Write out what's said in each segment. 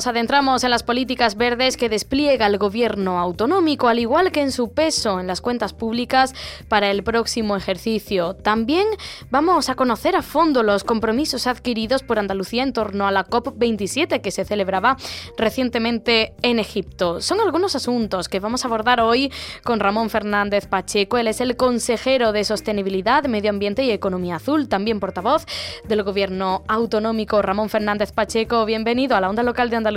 Nos adentramos en las políticas verdes que despliega el gobierno autonómico, al igual que en su peso en las cuentas públicas para el próximo ejercicio. También vamos a conocer a fondo los compromisos adquiridos por Andalucía en torno a la COP27 que se celebraba recientemente en Egipto. Son algunos asuntos que vamos a abordar hoy con Ramón Fernández Pacheco. Él es el consejero de Sostenibilidad, Medio Ambiente y Economía Azul, también portavoz del gobierno autonómico. Ramón Fernández Pacheco, bienvenido a la onda local de Andalucía.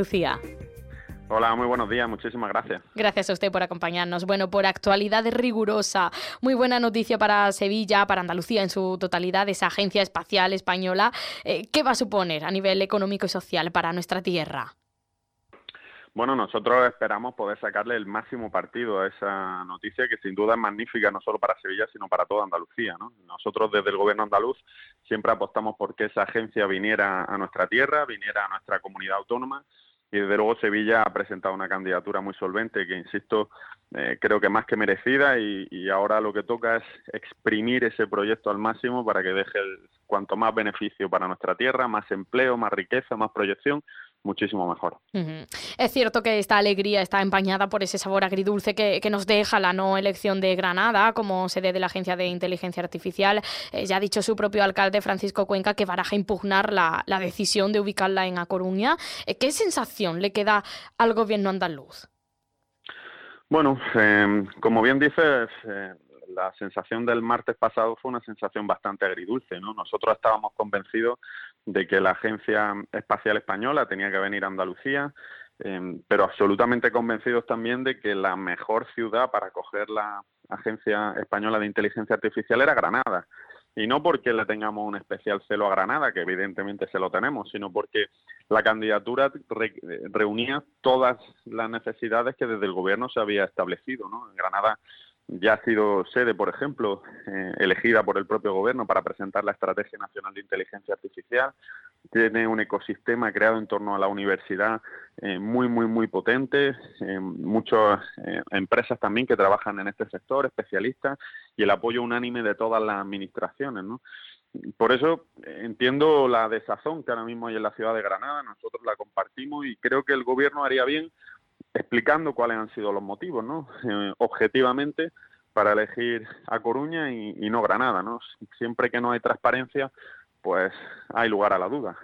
Hola, muy buenos días, muchísimas gracias. Gracias a usted por acompañarnos. Bueno, por actualidad rigurosa, muy buena noticia para Sevilla, para Andalucía en su totalidad, esa agencia espacial española. Eh, ¿Qué va a suponer a nivel económico y social para nuestra tierra? Bueno, nosotros esperamos poder sacarle el máximo partido a esa noticia que sin duda es magnífica no solo para Sevilla, sino para toda Andalucía. Nosotros desde el Gobierno andaluz siempre apostamos por que esa agencia viniera a nuestra tierra, viniera a nuestra comunidad autónoma y desde luego Sevilla ha presentado una candidatura muy solvente que, insisto, eh, creo que más que merecida y, ahora lo que toca es exprimir ese proyecto al máximo para que deje cuanto más beneficio para nuestra tierra, más empleo, más riqueza, más proyección muchísimo mejor. Es cierto que esta alegría está empañada por ese sabor agridulce que, nos deja la no elección de Granada como sede de la Agencia de Inteligencia Artificial. Eh, ya ha dicho su propio alcalde Francisco Cuenca que baraja impugnar la, decisión de ubicarla en A Coruña. Eh, ¿Qué sensación le queda al gobierno andaluz? Bueno, em, como bien dices, eh, la sensación del martes pasado fue una sensación bastante agridulce, ¿no? Nosotros estábamos convencidos de que la Agencia Espacial Española tenía que venir a Andalucía, em, pero absolutamente convencidos también de que la mejor ciudad para acoger la Agencia Española de Inteligencia Artificial era Granada. Y no porque le tengamos un especial celo a Granada, que evidentemente se lo tenemos, sino porque la candidatura reunía todas las necesidades que desde el gobierno se había establecido. ¿no? En Granada ya ha sido sede, por ejemplo, eh, elegida por el propio gobierno para presentar la Estrategia Nacional de Inteligencia Artificial. Tiene un ecosistema creado en torno a la universidad eh, muy, muy, muy potente. Eh, muchas empresas también que trabajan en este sector, especialistas, y el apoyo unánime de todas las administraciones. ¿no? Por eso entiendo la desazón que ahora mismo hay en la ciudad de Granada. Nosotros la compartimos y creo que el gobierno haría bien explicando cuáles han sido los motivos, ¿no? Eh, objetivamente para elegir a Coruña y, no Granada, ¿no? Siempre que no hay transparencia, pues hay lugar a la duda.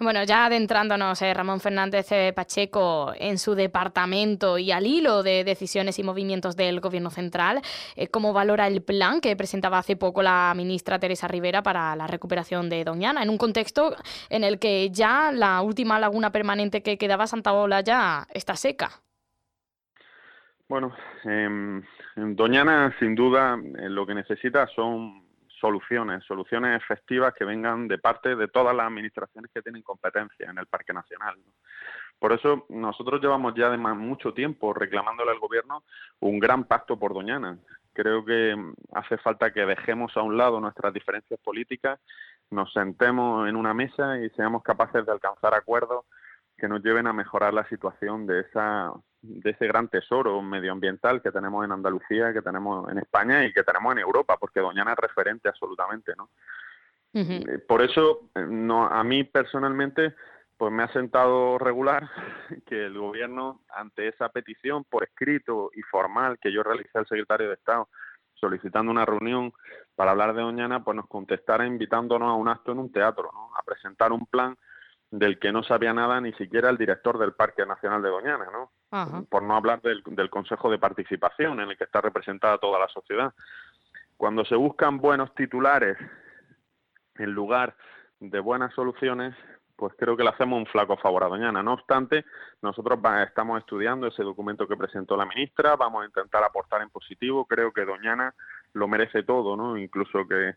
Bueno, ya adentrándonos, eh, Ramón Fernández eh, Pacheco, en su departamento y al hilo de decisiones y movimientos del Gobierno central, eh, ¿cómo valora el plan que presentaba hace poco la ministra Teresa Rivera para la recuperación de Doñana, en un contexto en el que ya la última laguna permanente que quedaba, Santa Ola, ya está seca? Bueno, em, Doñana sin duda lo que necesita son soluciones, soluciones efectivas que vengan de parte de todas las administraciones que tienen competencia en el Parque Nacional. Por eso nosotros llevamos ya de mucho tiempo reclamándole al Gobierno un gran pacto por Doñana. Creo que hace falta que dejemos a un lado nuestras diferencias políticas, nos sentemos en una mesa y seamos capaces de alcanzar acuerdos que nos lleven a mejorar la situación de esa de ese gran tesoro medioambiental que tenemos en Andalucía, que tenemos en España y que tenemos en Europa, porque Doñana es referente absolutamente, ¿no? Eh, por eso, eh, no, a mí personalmente, pues me ha sentado regular que el gobierno, ante esa petición por escrito y formal que yo realicé al secretario de Estado, solicitando una reunión para hablar de Doñana, pues nos contestara invitándonos a un acto en un teatro, ¿no? A presentar un plan del que no sabía nada ni siquiera el director del Parque Nacional de Doñana, ¿no? Por no hablar del, del, Consejo de Participación en el que está representada toda la sociedad. Cuando se buscan buenos titulares en lugar de buenas soluciones, pues creo que le hacemos un flaco favor a Doñana. No obstante, nosotros estamos estudiando ese documento que presentó la ministra, vamos a intentar aportar en positivo. Creo que Doñana lo merece todo, ¿no? Incluso que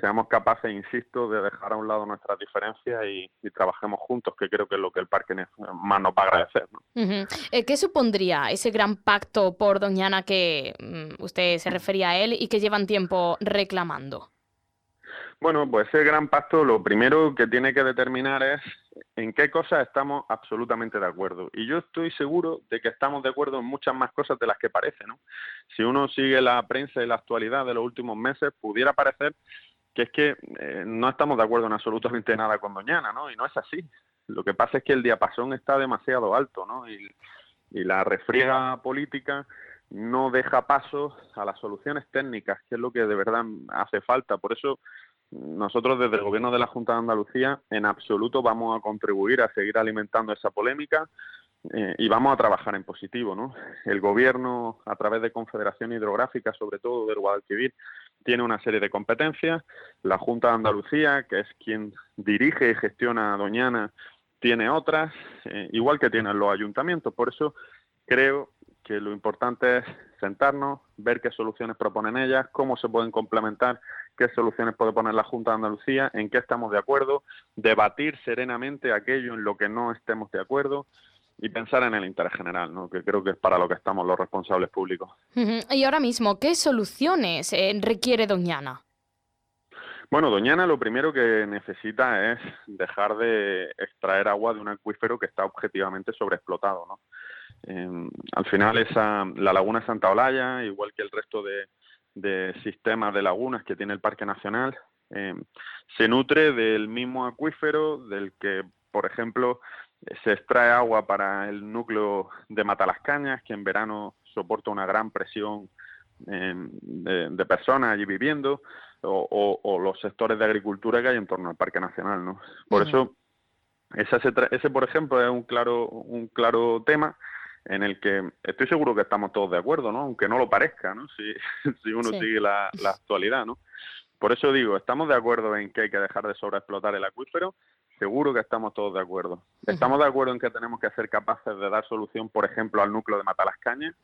seamos capaces, insisto, de dejar a un lado nuestras diferencias y, trabajemos juntos, que creo que es lo que el parque más nos va a agradecer. Eh, ¿Qué supondría ese gran pacto por Doñana que mm, usted se refería a él y que llevan tiempo reclamando? Bueno, pues ese gran pacto lo primero que tiene que determinar es en qué cosas estamos absolutamente de acuerdo. Y yo estoy seguro de que estamos de acuerdo en muchas más cosas de las que parece, ¿no? Si uno sigue la prensa y la actualidad de los últimos meses, pudiera parecer que es que eh, no estamos de acuerdo en absolutamente nada con Doñana, ¿no? Y no es así. Lo que pasa es que el diapasón está demasiado alto, ¿no? Y, la refriega política no deja paso a las soluciones técnicas, que es lo que de verdad hace falta. Por eso nosotros desde el Gobierno de la Junta de Andalucía en absoluto vamos a contribuir a seguir alimentando esa polémica eh, y vamos a trabajar en positivo. ¿no? El Gobierno, a través de Confederación Hidrográfica, sobre todo del Guadalquivir, tiene una serie de competencias. La Junta de Andalucía, que es quien dirige y gestiona Doñana, tiene otras, eh, igual que tienen los ayuntamientos. Por eso creo que lo importante es sentarnos, ver qué soluciones proponen ellas, cómo se pueden complementar, qué soluciones puede poner la Junta de Andalucía, en qué estamos de acuerdo, debatir serenamente aquello en lo que no estemos de acuerdo y pensar en el interés general, ¿no? que creo que es para lo que estamos los responsables públicos. Y ahora mismo, ¿qué soluciones eh, requiere Doñana? Bueno, Doñana lo primero que necesita es dejar de extraer agua de un acuífero que está objetivamente sobreexplotado. ¿no? Eh, al final esa, la laguna Santa Olaya, igual que el resto de, sistemas de lagunas que tiene el Parque Nacional, eh, se nutre del mismo acuífero del que, por ejemplo, se extrae agua para el núcleo de Matalascañas, que en verano soporta una gran presión eh, de, personas allí viviendo, o, los sectores de agricultura que hay en torno al Parque Nacional. ¿no? Por eso, ese, ese, por ejemplo, es un claro, un claro tema en el que estoy seguro que estamos todos de acuerdo, ¿no? Aunque no lo parezca, ¿no? Si, si uno sigue la, la, actualidad, ¿no? Por eso digo, estamos de acuerdo en que hay que dejar de sobreexplotar el acuífero, seguro que estamos todos de acuerdo. Estamos de acuerdo en que tenemos que ser capaces de dar solución, por ejemplo, al núcleo de Matalascañas,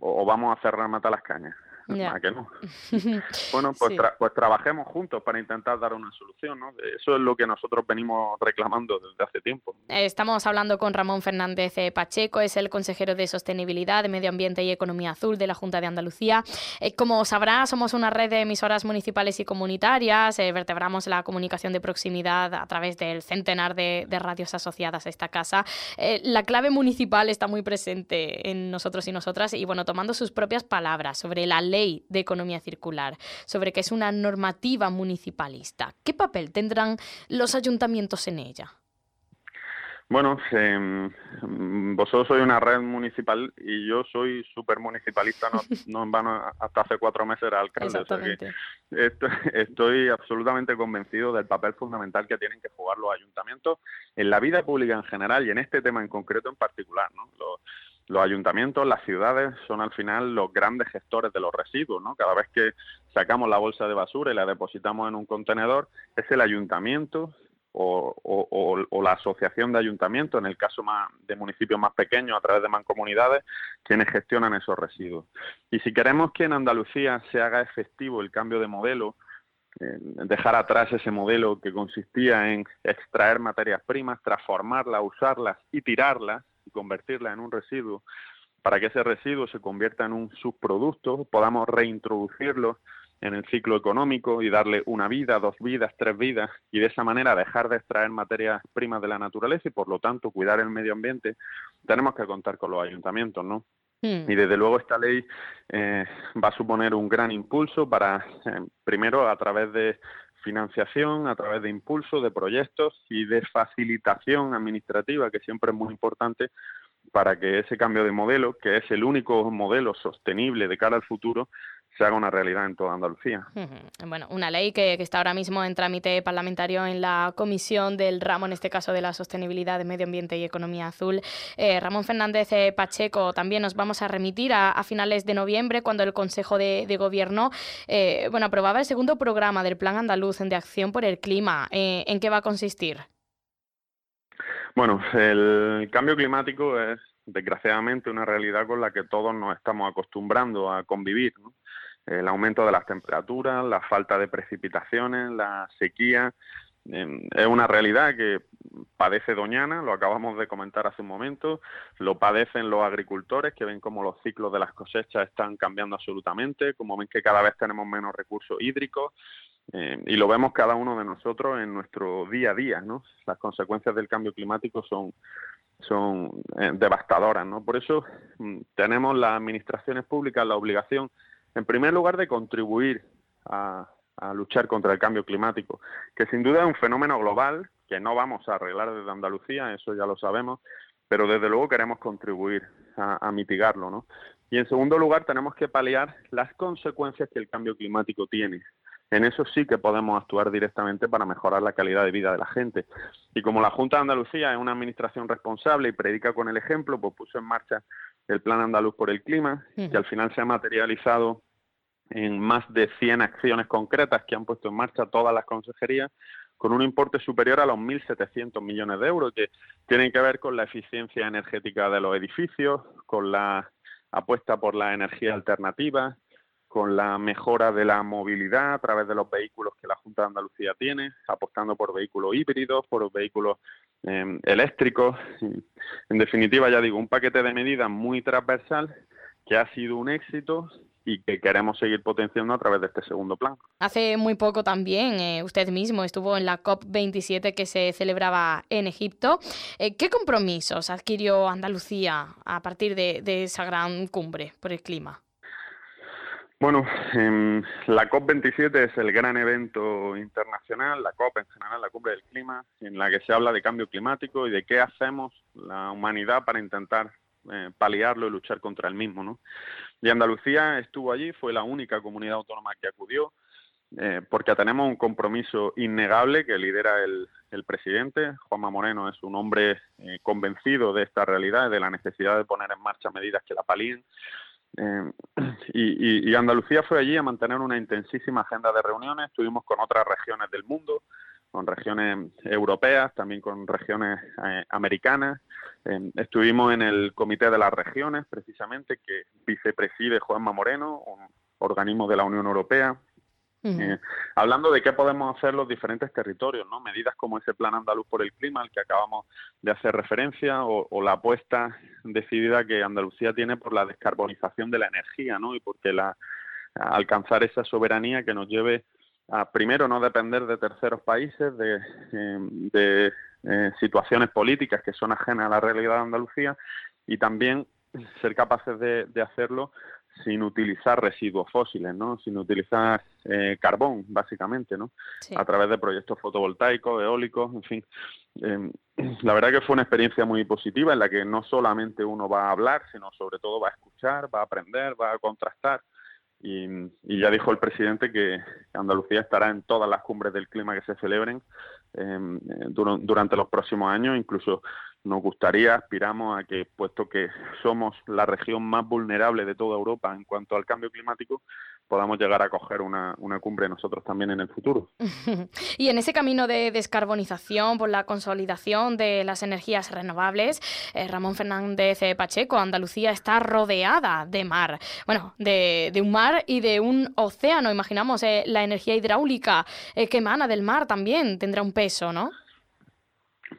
o vamos a cerrar Matalascañas. ¿A que no? bueno, pues, pues, trabajemos juntos para intentar dar una solución, ¿no? Eso es lo que nosotros venimos reclamando desde hace tiempo. Estamos hablando con Ramón Fernández eh, Pacheco, es el consejero de Sostenibilidad, de Medio Ambiente y Economía Azul de la Junta de Andalucía. Eh, como sabrá, somos una red de emisoras municipales y comunitarias, eh, vertebramos la comunicación de proximidad a través del centenar de, de radios asociadas a esta casa. la clave municipal está muy presente en nosotros y nosotras y, bueno, tomando sus propias palabras sobre la ley de economía circular, sobre que es una normativa municipalista. ¿Qué papel tendrán los ayuntamientos en ella? Bueno, eh, vosotros sois una red municipal y yo soy súper municipalista, no, hasta hace cuatro meses era alcalde. estoy, estoy, absolutamente convencido del papel fundamental que tienen que jugar los ayuntamientos en la vida pública en general y en este tema en concreto en particular. ¿no? los ayuntamientos, las ciudades son al final los grandes gestores de los residuos, ¿no? Cada vez que sacamos la bolsa de basura y la depositamos en un contenedor, es el ayuntamiento o, la asociación de ayuntamientos, en el caso de municipios más pequeños, a través de mancomunidades, quienes gestionan esos residuos. Y si queremos que en Andalucía se haga efectivo el cambio de modelo, eh, dejar atrás ese modelo que consistía en extraer materias primas, transformarlas, usarlas y tirarlas, convertirla en un residuo, para que ese residuo se convierta en un subproducto, podamos reintroducirlo en el ciclo económico y darle una vida, dos vidas, tres vidas, y de esa manera dejar de extraer materias primas de la naturaleza y por lo tanto cuidar el medio ambiente, tenemos que contar con los ayuntamientos, ¿no? Hmm. Y desde luego esta ley eh, va a suponer un gran impulso para, eh, primero, a través de financiación a través de impulso de proyectos y de facilitación administrativa, que siempre es muy importante para que ese cambio de modelo, que es el único modelo sostenible de cara al futuro, se haga una realidad en toda Andalucía. Bueno, una ley que, está ahora mismo en trámite parlamentario en la comisión del ramo, en este caso de la sostenibilidad de medio ambiente y economía azul. Eh, Ramón Fernández eh, Pacheco, también nos vamos a remitir a, finales de noviembre, cuando el Consejo de, Gobierno eh, bueno, aprobaba el segundo programa del Plan Andaluz de Acción por el Clima. ¿En qué va a consistir? Bueno, el cambio climático es desgraciadamente una realidad con la que todos nos estamos acostumbrando a convivir. ¿no? El aumento de las temperaturas, la falta de precipitaciones, la sequía. Em, es una realidad que padece Doñana, lo acabamos de comentar hace un momento, lo padecen los agricultores que ven como los ciclos de las cosechas están cambiando absolutamente, como ven que cada vez tenemos menos recursos hídricos eh, y lo vemos cada uno de nosotros en nuestro día a día, ¿no? Las consecuencias del cambio climático son son eh, devastadoras, ¿no? Por eso mm, tenemos las administraciones públicas la obligación, en primer lugar, de contribuir a, a luchar contra el cambio climático, que sin duda es un fenómeno global que no vamos a arreglar desde Andalucía, eso ya lo sabemos, pero desde luego queremos contribuir a, mitigarlo, ¿no? Y en segundo lugar tenemos que paliar las consecuencias que el cambio climático tiene. En eso sí que podemos actuar directamente para mejorar la calidad de vida de la gente. Y como la Junta de Andalucía es una administración responsable y predica con el ejemplo, pues puso en marcha el Plan Andaluz por el Clima, que al final se ha materializado en más de 100 acciones concretas que han puesto en marcha todas las consejerías con un importe superior a los 1.700 millones de euros que tienen que ver con la eficiencia energética de los edificios, con la apuesta por la energía alternativa, con la mejora de la movilidad a través de los vehículos que la Junta de Andalucía tiene, apostando por vehículos híbridos, por vehículos em, eléctricos. En definitiva, ya digo, un paquete de medidas muy transversal que ha sido un éxito y que queremos seguir potenciando a través de este segundo plan. Hace muy poco también eh, usted mismo estuvo en la COP27 que se celebraba en Egipto. Eh, ¿Qué compromisos adquirió Andalucía a partir de, esa gran cumbre por el clima? Bueno, em, la COP27 es el gran evento internacional, la COP en general, la cumbre del clima, en la que se habla de cambio climático y de qué hacemos la humanidad para intentar eh, paliarlo y luchar contra el mismo. ¿no? Y Andalucía estuvo allí, fue la única comunidad autónoma que acudió, eh, porque tenemos un compromiso innegable que lidera el, presidente. Juanma Moreno es un hombre eh, convencido de esta realidad y de la necesidad de poner en marcha medidas que la palíen. Eh, y, Andalucía fue allí a mantener una intensísima agenda de reuniones. Estuvimos con otras regiones del mundo, con regiones europeas, también con regiones americanas. estuvimos en el Comité de las Regiones, precisamente, que vicepreside Juanma Moreno, un organismo de la Unión Europea. Eh, hablando de qué podemos hacer los diferentes territorios, ¿no? Medidas como ese plan andaluz por el clima al que acabamos de hacer referencia o, la apuesta decidida que Andalucía tiene por la descarbonización de la energía, ¿no? Y porque la alcanzar esa soberanía que nos lleve a primero no depender de terceros países, de, eh, eh, situaciones políticas que son ajenas a la realidad de Andalucía y también ser capaces de, de hacerlo sin utilizar residuos fósiles, ¿no? Sin utilizar eh, carbón, básicamente, ¿no? A través de proyectos fotovoltaicos, eólicos, en fin. Em, la verdad que fue una experiencia muy positiva en la que no solamente uno va a hablar, sino sobre todo va a escuchar, va a aprender, va a contrastar. Y, ya dijo el presidente que Andalucía estará en todas las cumbres del clima que se celebren em, durante los próximos años, incluso nos gustaría, aspiramos a que, puesto que somos la región más vulnerable de toda Europa en cuanto al cambio climático, podamos llegar a coger una, cumbre nosotros también en el futuro. y en ese camino de descarbonización, por la consolidación de las energías renovables, eh, Ramón Fernández Pacheco, Andalucía está rodeada de mar. Bueno, de, un mar y de un océano. Imaginamos eh, la energía hidráulica eh, que emana del mar también tendrá un peso, ¿no?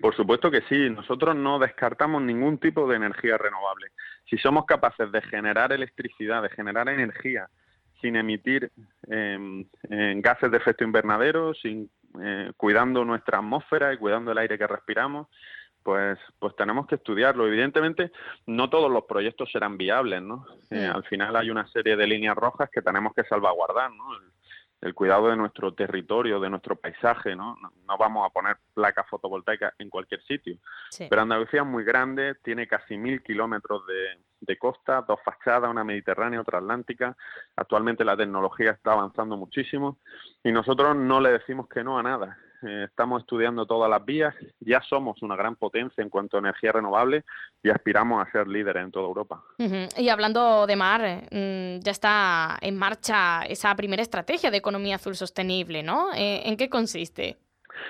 Por supuesto que sí, nosotros no descartamos ningún tipo de energía renovable. Si somos capaces de generar electricidad, de generar energía sin emitir em, gases de efecto invernadero, sin eh, cuidando nuestra atmósfera y cuidando el aire que respiramos, pues, pues tenemos que estudiarlo. Evidentemente, no todos los proyectos serán viables, ¿no? Eh, al final hay una serie de líneas rojas que tenemos que salvaguardar, ¿no? el cuidado de nuestro territorio, de nuestro paisaje, ¿no? No, vamos a poner placas fotovoltaicas en cualquier sitio. Pero Andalucía es muy grande, tiene casi mil kilómetros de, costa, dos fachadas, una mediterránea, otra atlántica. Actualmente la tecnología está avanzando muchísimo y nosotros no le decimos que no a nada. Eh, estamos estudiando todas las vías, ya somos una gran potencia en cuanto a energía renovable y aspiramos a ser líderes en toda Europa. Y hablando de mar, mm, ya está en marcha esa primera estrategia de economía azul sostenible, ¿no? Eh, ¿En qué consiste?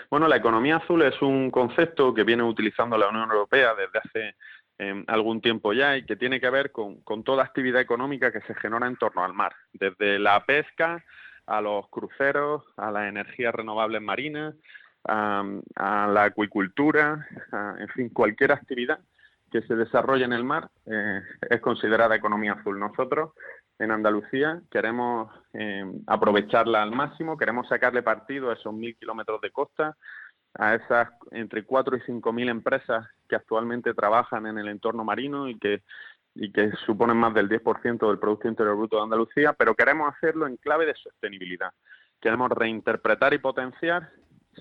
Bueno, la economía azul es un concepto que viene utilizando la Unión Europea desde hace em, algún tiempo ya y que tiene que ver con, con toda actividad económica que se genera en torno al mar, desde la pesca a los cruceros, a las energías renovables marinas, a, la acuicultura, en fin, cualquier actividad que se desarrolle en el mar eh, es considerada economía azul. Nosotros en Andalucía queremos eh, aprovecharla al máximo, queremos sacarle partido a esos mil kilómetros de costa, a esas entre cuatro y cinco mil empresas que actualmente trabajan en el entorno marino y que y que suponen más del 10% del Producto Interior Bruto de Andalucía, pero queremos hacerlo en clave de sostenibilidad. Queremos reinterpretar y potenciar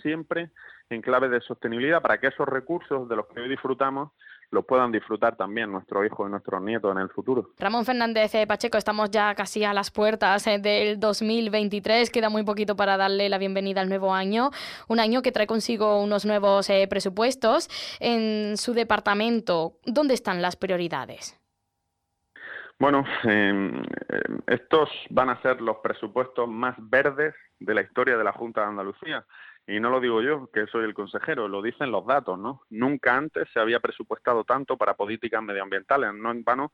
siempre en clave de sostenibilidad para que esos recursos de los que hoy disfrutamos los puedan disfrutar también nuestros hijos y nuestros nietos en el futuro. Ramón Fernández eh, Pacheco, estamos ya casi a las puertas eh, del 2023, queda muy poquito para darle la bienvenida al nuevo año, un año que trae consigo unos nuevos eh, presupuestos. En su departamento, ¿dónde están las prioridades? Bueno, em, estos van a ser los presupuestos más verdes de la historia de la Junta de Andalucía. Y no lo digo yo, que soy el consejero, lo dicen los datos, ¿no? Nunca antes se había presupuestado tanto para políticas medioambientales. No en vano,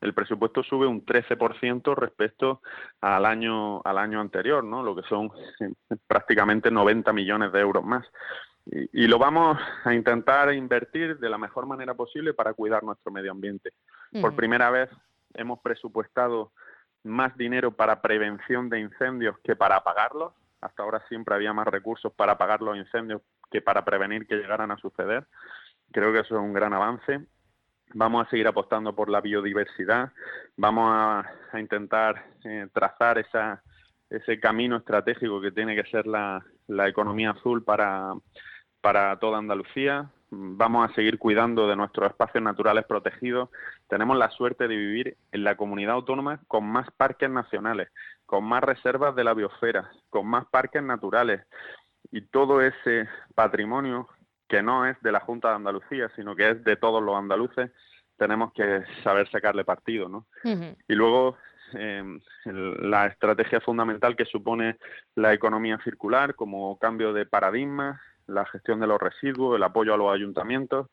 el presupuesto sube un 13% respecto al año, al año anterior, ¿no? Lo que son prácticamente 90 millones de euros más. Y, lo vamos a intentar invertir de la mejor manera posible para cuidar nuestro medio ambiente. Por primera vez hemos presupuestado más dinero para prevención de incendios que para apagarlos hasta ahora siempre había más recursos para apagar los incendios que para prevenir que llegaran a suceder. Creo que eso es un gran avance. Vamos a seguir apostando por la biodiversidad. Vamos a, intentar eh, trazar ese camino estratégico que tiene que ser la, economía azul para toda Andalucía vamos a seguir cuidando de nuestros espacios naturales protegidos. Tenemos la suerte de vivir en la comunidad autónoma con más parques nacionales, con más reservas de la biosfera, con más parques naturales y todo ese patrimonio que no es de la Junta de Andalucía, sino que es de todos los andaluces, tenemos que saber sacarle partido, ¿no? Y luego em, la estrategia fundamental que supone la economía circular como cambio de paradigma, la gestión de los residuos, el apoyo a los ayuntamientos,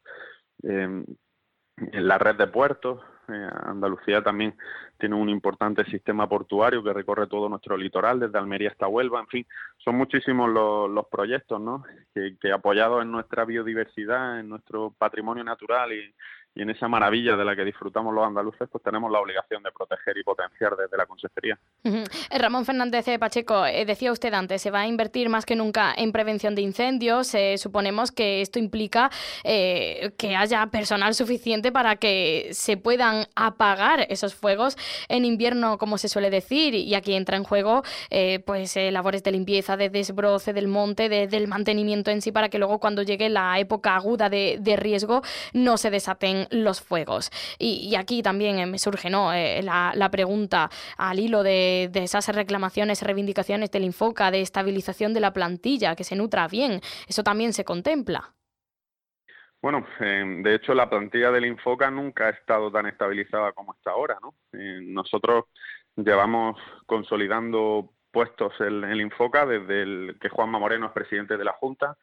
en la red de puertos. Eh, Andalucía también tiene un importante sistema portuario que recorre todo nuestro litoral, desde Almería hasta Huelva. En fin, son muchísimos los, proyectos ¿no? que, que apoyados en nuestra biodiversidad, en nuestro patrimonio natural y, y en esa maravilla de la que disfrutamos los andaluces, pues tenemos la obligación de proteger y potenciar desde la consejería. Eh, Ramón Fernández eh, Pacheco, eh, decía usted antes, se va a invertir más que nunca en prevención de incendios. suponemos que esto implica que haya personal suficiente para que se puedan apagar esos fuegos en invierno, como se suele decir, y aquí entra en juego pues labores de limpieza, de desbroce del monte, del mantenimiento en sí, para que luego cuando llegue la época aguda de, de riesgo no se desaten los fuegos. Y, aquí también eh, me surge ¿no? Eh, la, pregunta al hilo de, esas reclamaciones, reivindicaciones del Infoca, de estabilización de la plantilla, que se nutra bien. ¿Eso también se contempla? Bueno, eh, de hecho la plantilla del Infoca nunca ha estado tan estabilizada como está ahora, ¿no? nosotros llevamos consolidando puestos en el Infoca desde el que Juanma Moreno es presidente de la Junta,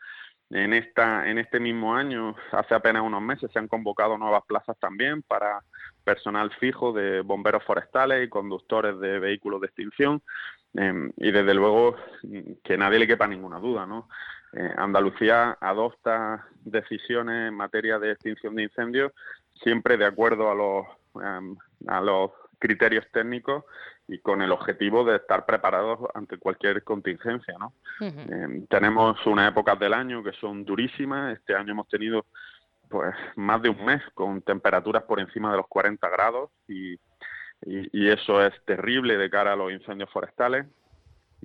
en, esta, en este mismo año, hace apenas unos meses, se han convocado nuevas plazas también para personal fijo de bomberos forestales y conductores de vehículos de extinción. Em, y desde luego que nadie le quepa ninguna duda, ¿no? Eh, Andalucía adopta decisiones en materia de extinción de incendios siempre de acuerdo a los, em, a los criterios técnicos y con el objetivo de estar preparados ante cualquier contingencia. ¿no? Eh, tenemos unas épocas del año que son durísimas. Este año hemos tenido pues más de un mes con temperaturas por encima de los 40 grados y, y, eso es terrible de cara a los incendios forestales.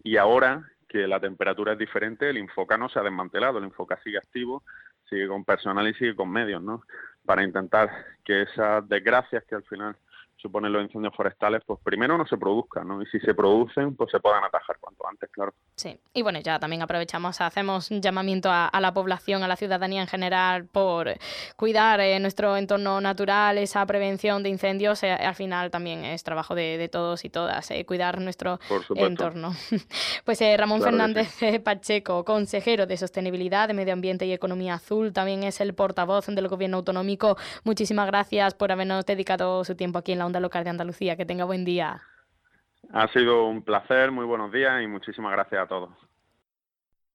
Y ahora que la temperatura es diferente, el Infoca no se ha desmantelado, el Infoca sigue activo, sigue con personal y sigue con medios, ¿no? Para intentar que esas desgracias que al final suponen los incendios forestales, pues primero no se produzcan, ¿no? Y si se producen, pues se puedan atajar cuanto antes, claro. Sí, y bueno, ya también aprovechamos, hacemos un llamamiento a, la población, a la ciudadanía en general, por cuidar eh, nuestro entorno natural, esa prevención de incendios, eh, al final también es trabajo de, todos y todas, eh, cuidar nuestro entorno. pues Ramón Fernández Pacheco, consejero de Sostenibilidad, de Medio Ambiente y Economía Azul, también es el portavoz del Gobierno Autonómico. Muchísimas gracias por habernos dedicado su tiempo aquí en la local de Andalucía. Que tenga buen día. Ha sido un placer, muy buenos días y muchísimas gracias a todos.